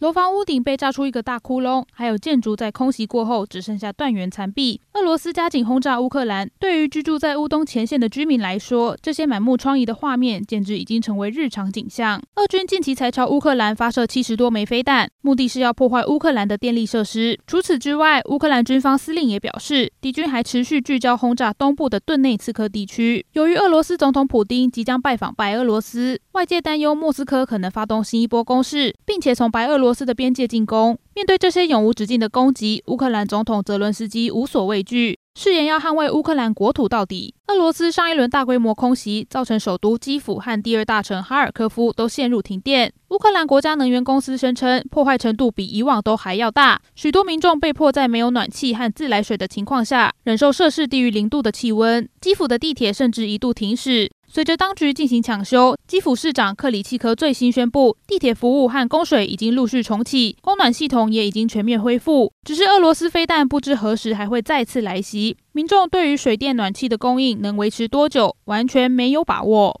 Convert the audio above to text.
楼房屋顶被炸出一个大窟窿，还有建筑在空袭过后只剩下断垣残壁。俄罗斯加紧轰炸乌克兰，对于居住在乌东前线的居民来说，这些满目疮痍的画面简直已经成为日常景象。俄军近期才朝乌克兰发射七十多枚飞弹，目的是要破坏乌克兰的电力设施。除此之外，乌克兰军方司令也表示，敌军还持续聚焦轰炸东部的顿内茨克地区。由于俄罗斯总统普丁即将拜访白俄罗斯，外界担忧莫斯科可能发动新一波攻势，并且从白俄罗罗斯的边界进攻。面对这些永无止境的攻击，乌克兰总统泽伦斯基无所畏惧，誓言要捍卫乌克兰国土到底。俄罗斯上一轮大规模空袭造成首都基辅和第二大城哈尔科夫都陷入停电。乌克兰国家能源公司声称，破坏程度比以往都还要大，许多民众被迫在没有暖气和自来水的情况下，忍受摄氏低于零度的气温。基辅的地铁甚至一度停驶。随着当局进行抢修，基辅市长克里契科最新宣布，地铁服务和供水已经陆续重启，供暖系统也已经全面恢复。只是俄罗斯飞弹不知何时还会再次来袭，民众对于水电暖气的供应能维持多久，完全没有把握。